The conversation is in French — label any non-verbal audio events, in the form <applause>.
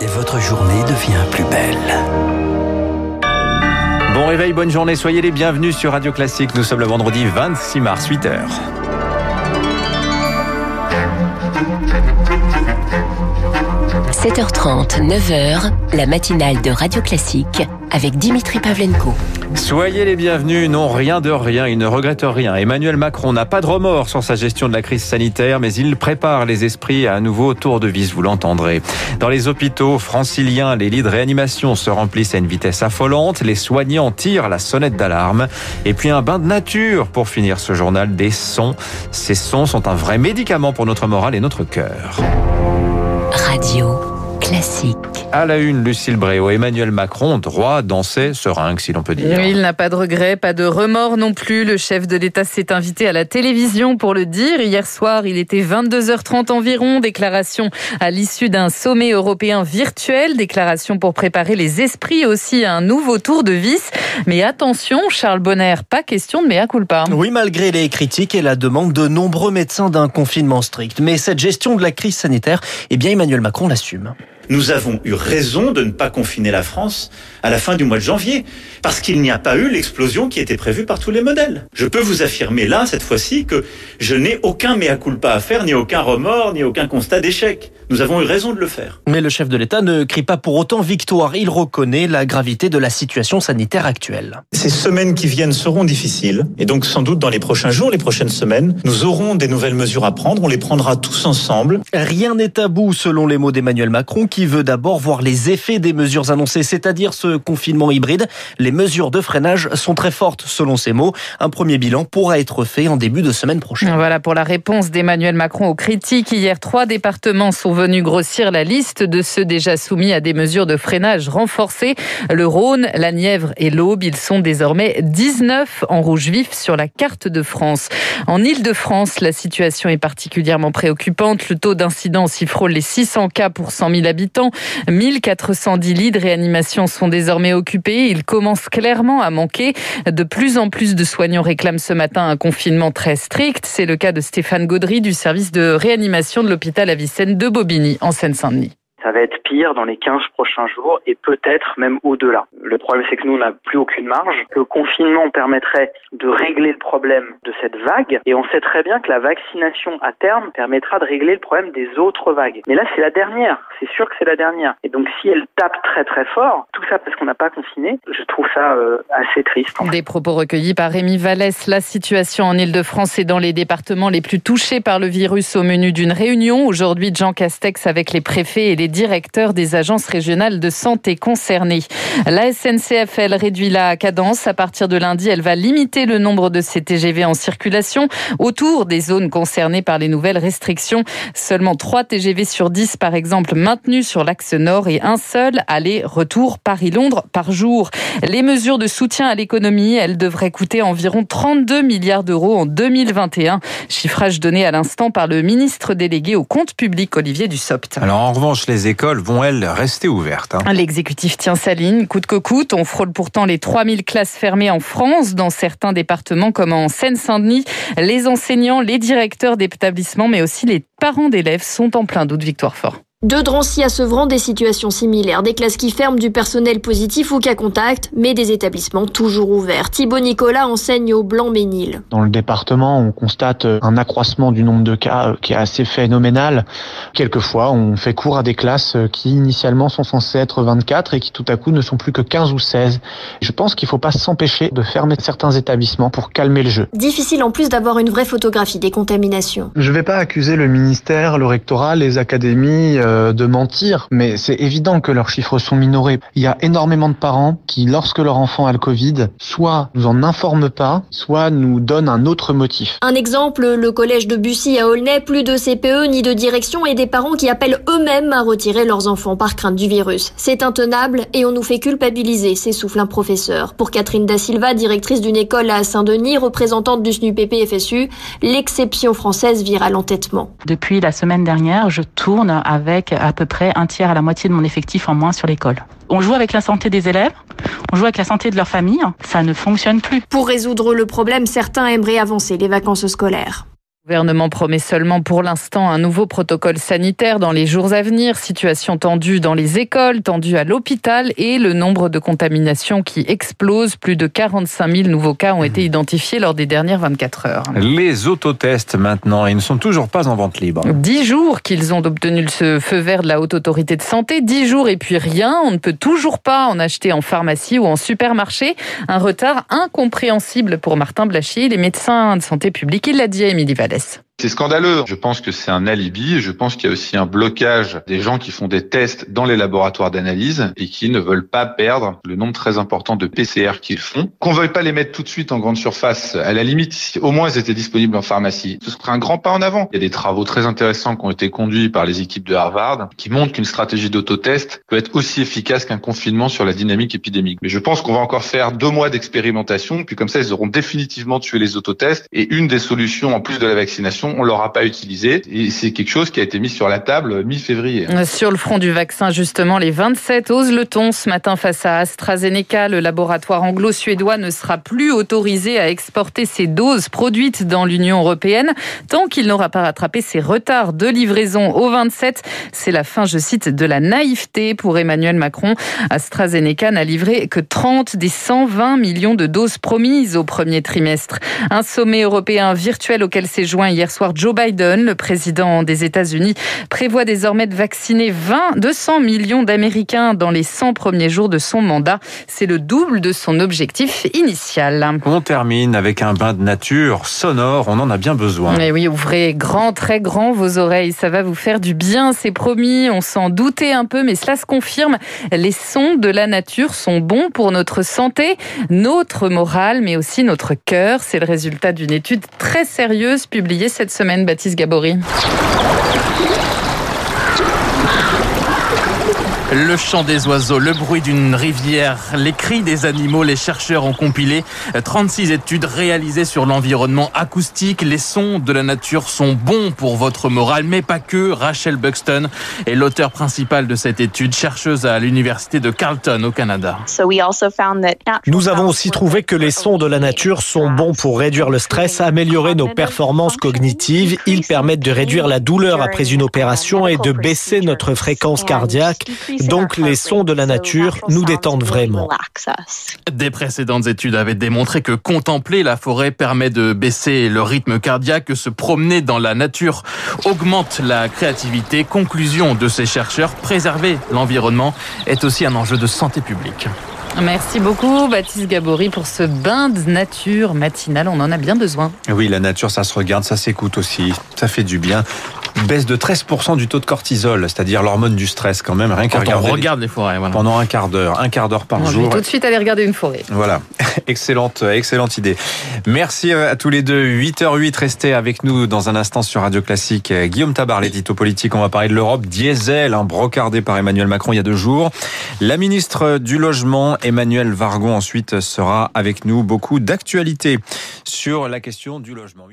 et votre journée devient plus belle. Bon réveil, bonne journée, soyez les bienvenus sur Radio Classique. Nous sommes le vendredi 26 mars, 8h. – 7h30, 9h, la matinale de Radio Classique avec Dimitri Pavlenko. Soyez les bienvenus, non rien de rien, il ne regrette rien. Emmanuel Macron n'a pas de remords sur sa gestion de la crise sanitaire, mais il prépare les esprits à un nouveau tour de vis, vous l'entendrez. Dans les hôpitaux franciliens, les lits de réanimation se remplissent à une vitesse affolante, les soignants tirent la sonnette d'alarme, et puis un bain de nature pour finir ce journal des sons. Ces sons sont un vrai médicament pour notre morale et notre cœur. Radio classique. À la une, Lucille Bréau, Emmanuel Macron, droit danser seringue, si l'on peut dire. il n'a pas de regrets, pas de remords non plus. Le chef de l'État s'est invité à la télévision pour le dire. Hier soir, il était 22h30 environ. Déclaration à l'issue d'un sommet européen virtuel. Déclaration pour préparer les esprits aussi à un nouveau tour de vis. Mais attention, Charles Bonner, pas question de mea culpa. Oui, malgré les critiques et la demande de nombreux médecins d'un confinement strict. Mais cette gestion de la crise sanitaire, eh bien, Emmanuel Macron l'assume nous avons eu raison de ne pas confiner la France à la fin du mois de janvier, parce qu'il n'y a pas eu l'explosion qui était prévue par tous les modèles. Je peux vous affirmer là, cette fois-ci, que je n'ai aucun mea culpa à faire, ni aucun remords, ni aucun constat d'échec. Nous avons eu raison de le faire. Mais le chef de l'État ne crie pas pour autant victoire. Il reconnaît la gravité de la situation sanitaire actuelle. Ces semaines qui viennent seront difficiles, et donc sans doute dans les prochains jours, les prochaines semaines, nous aurons des nouvelles mesures à prendre. On les prendra tous ensemble. Rien n'est tabou, selon les mots d'Emmanuel Macron, qui veut d'abord voir les effets des mesures annoncées, c'est-à-dire ce confinement hybride. Les mesures de freinage sont très fortes, selon ses mots. Un premier bilan pourra être fait en début de semaine prochaine. Voilà pour la réponse d'Emmanuel Macron aux critiques. Hier, trois départements sont venus grossir la liste de ceux déjà soumis à des mesures de freinage renforcées. Le Rhône, la Nièvre et l'Aube, ils sont désormais 19 en rouge vif sur la carte de France. En Ile-de-France, la situation est particulièrement préoccupante. Le taux d'incidence y frôle les 600 cas pour 100 000 habitants. 1410 lits de réanimation sont désormais occupés. Il commence clairement à manquer. De plus en plus de soignants réclament ce matin un confinement très strict. C'est le cas de Stéphane Gaudry du service de réanimation de l'hôpital Avicenne de Bobigny en Seine-Saint-Denis ça va être pire dans les 15 prochains jours et peut-être même au-delà. Le problème, c'est que nous, on n'a plus aucune marge. Le confinement permettrait de régler le problème de cette vague et on sait très bien que la vaccination à terme permettra de régler le problème des autres vagues. Mais là, c'est la dernière. C'est sûr que c'est la dernière. Et donc, si elle tape très très fort, tout ça parce qu'on n'a pas confiné, je trouve ça euh, assez triste. Des propos recueillis par Rémi Vallès. La situation en Ile-de-France et dans les départements les plus touchés par le virus au menu d'une réunion aujourd'hui Jean Castex avec les préfets et les directeur des agences régionales de santé concernées. La SNCF, elle réduit la cadence. À partir de lundi, elle va limiter le nombre de ces TGV en circulation autour des zones concernées par les nouvelles restrictions. Seulement 3 TGV sur 10, par exemple, maintenus sur l'axe nord et un seul aller-retour Paris-Londres par jour. Les mesures de soutien à l'économie, elles devraient coûter environ 32 milliards d'euros en 2021. Chiffrage donné à l'instant par le ministre délégué au compte public, Olivier Dussopt. Alors, en revanche, les écoles vont, elles, rester ouvertes. Hein. L'exécutif tient sa ligne, coûte que coûte. On frôle pourtant les 3000 classes fermées en France, dans certains départements comme en Seine-Saint-Denis. Les enseignants, les directeurs d'établissements, mais aussi les parents d'élèves sont en plein doute. Victoire Fort. De Drancy à Sevran, des situations similaires. Des classes qui ferment, du personnel positif ou cas contact, mais des établissements toujours ouverts. Thibaut Nicolas enseigne au Blanc-Ménil. Dans le département, on constate un accroissement du nombre de cas qui est assez phénoménal. Quelquefois, on fait cours à des classes qui initialement sont censées être 24 et qui tout à coup ne sont plus que 15 ou 16. Je pense qu'il ne faut pas s'empêcher de fermer certains établissements pour calmer le jeu. Difficile en plus d'avoir une vraie photographie des contaminations. Je ne vais pas accuser le ministère, le rectorat, les académies euh, de mentir, mais c'est évident que leurs chiffres sont minorés. Il y a énormément de parents qui, lorsque leur enfant a le Covid, soit nous en informent pas, soit nous donnent un autre motif. Un exemple, le collège de Bussy à Aulnay, plus de CPE ni de direction et des parents qui appellent eux-mêmes à retirer leurs enfants par crainte du virus. C'est intenable et on nous fait culpabiliser, s'essouffle un professeur. Pour Catherine Da Silva, directrice d'une école à Saint-Denis, représentante du SNUPP-FSU, l'exception française vire à l'entêtement. Depuis la semaine dernière, je tourne avec à peu près un tiers à la moitié de mon effectif en moins sur l'école. On joue avec la santé des élèves, on joue avec la santé de leur famille, ça ne fonctionne plus. Pour résoudre le problème, certains aimeraient avancer les vacances scolaires. Le gouvernement promet seulement pour l'instant un nouveau protocole sanitaire dans les jours à venir. Situation tendue dans les écoles, tendue à l'hôpital et le nombre de contaminations qui explose. Plus de 45 000 nouveaux cas ont été identifiés lors des dernières 24 heures. Les autotests maintenant, ils ne sont toujours pas en vente libre. Dix jours qu'ils ont obtenu ce feu vert de la Haute Autorité de Santé. Dix jours et puis rien. On ne peut toujours pas en acheter en pharmacie ou en supermarché. Un retard incompréhensible pour Martin Blachier, les médecins de santé publique. Il l'a dit à Émilie Vallès. Service. C'est scandaleux. Je pense que c'est un alibi. Je pense qu'il y a aussi un blocage des gens qui font des tests dans les laboratoires d'analyse et qui ne veulent pas perdre le nombre très important de PCR qu'ils font. Qu'on veuille pas les mettre tout de suite en grande surface, à la limite, si au moins ils étaient disponibles en pharmacie, ce serait un grand pas en avant. Il y a des travaux très intéressants qui ont été conduits par les équipes de Harvard qui montrent qu'une stratégie d'autotest peut être aussi efficace qu'un confinement sur la dynamique épidémique. Mais je pense qu'on va encore faire deux mois d'expérimentation, puis comme ça, ils auront définitivement tué les autotests. Et une des solutions, en plus de la vaccination, on l'aura pas utilisé et c'est quelque chose qui a été mis sur la table mi-février. Sur le front du vaccin, justement, les 27 osent le ton ce matin face à AstraZeneca. Le laboratoire anglo-suédois ne sera plus autorisé à exporter ses doses produites dans l'Union européenne tant qu'il n'aura pas rattrapé ses retards de livraison aux 27. C'est la fin, je cite, de la naïveté pour Emmanuel Macron. AstraZeneca n'a livré que 30 des 120 millions de doses promises au premier trimestre. Un sommet européen virtuel auquel s'est joint hier soir Joe Biden, le président des États-Unis, prévoit désormais de vacciner 20, 200 millions d'Américains dans les 100 premiers jours de son mandat. C'est le double de son objectif initial. On termine avec un bain de nature sonore. On en a bien besoin. Mais oui, ouvrez grand, très grand vos oreilles. Ça va vous faire du bien, c'est promis. On s'en doutait un peu, mais cela se confirme. Les sons de la nature sont bons pour notre santé, notre morale, mais aussi notre cœur. C'est le résultat d'une étude très sérieuse publiée cette semaine, Baptiste Gabory. Le chant des oiseaux, le bruit d'une rivière, les cris des animaux, les chercheurs ont compilé 36 études réalisées sur l'environnement acoustique. Les sons de la nature sont bons pour votre morale, mais pas que. Rachel Buxton est l'auteur principal de cette étude, chercheuse à l'université de Carleton au Canada. Nous avons aussi trouvé que les sons de la nature sont bons pour réduire le stress, améliorer nos performances cognitives. Ils permettent de réduire la douleur après une opération et de baisser notre fréquence cardiaque. Donc les sons de la nature nous détendent vraiment. Des précédentes études avaient démontré que contempler la forêt permet de baisser le rythme cardiaque, que se promener dans la nature augmente la créativité. Conclusion de ces chercheurs, préserver l'environnement est aussi un enjeu de santé publique. Merci beaucoup Baptiste Gabory pour ce bain de nature matinal, on en a bien besoin. Oui, la nature ça se regarde, ça s'écoute aussi, ça fait du bien baisse de 13% du taux de cortisol, c'est-à-dire l'hormone du stress quand même, rien qu'à regarder. On regarde les forêts, voilà. Pendant un quart d'heure, un quart d'heure par on jour. tout de suite aller regarder une forêt. Voilà, <laughs> excellente, excellente idée. Merci à tous les deux. 8h08, restez avec nous dans un instant sur Radio Classique. Guillaume Tabar, l'édito politique, on va parler de l'Europe. Diesel, un brocardé par Emmanuel Macron il y a deux jours. La ministre du Logement, Emmanuel Vargon, ensuite sera avec nous. Beaucoup d'actualités sur la question du logement.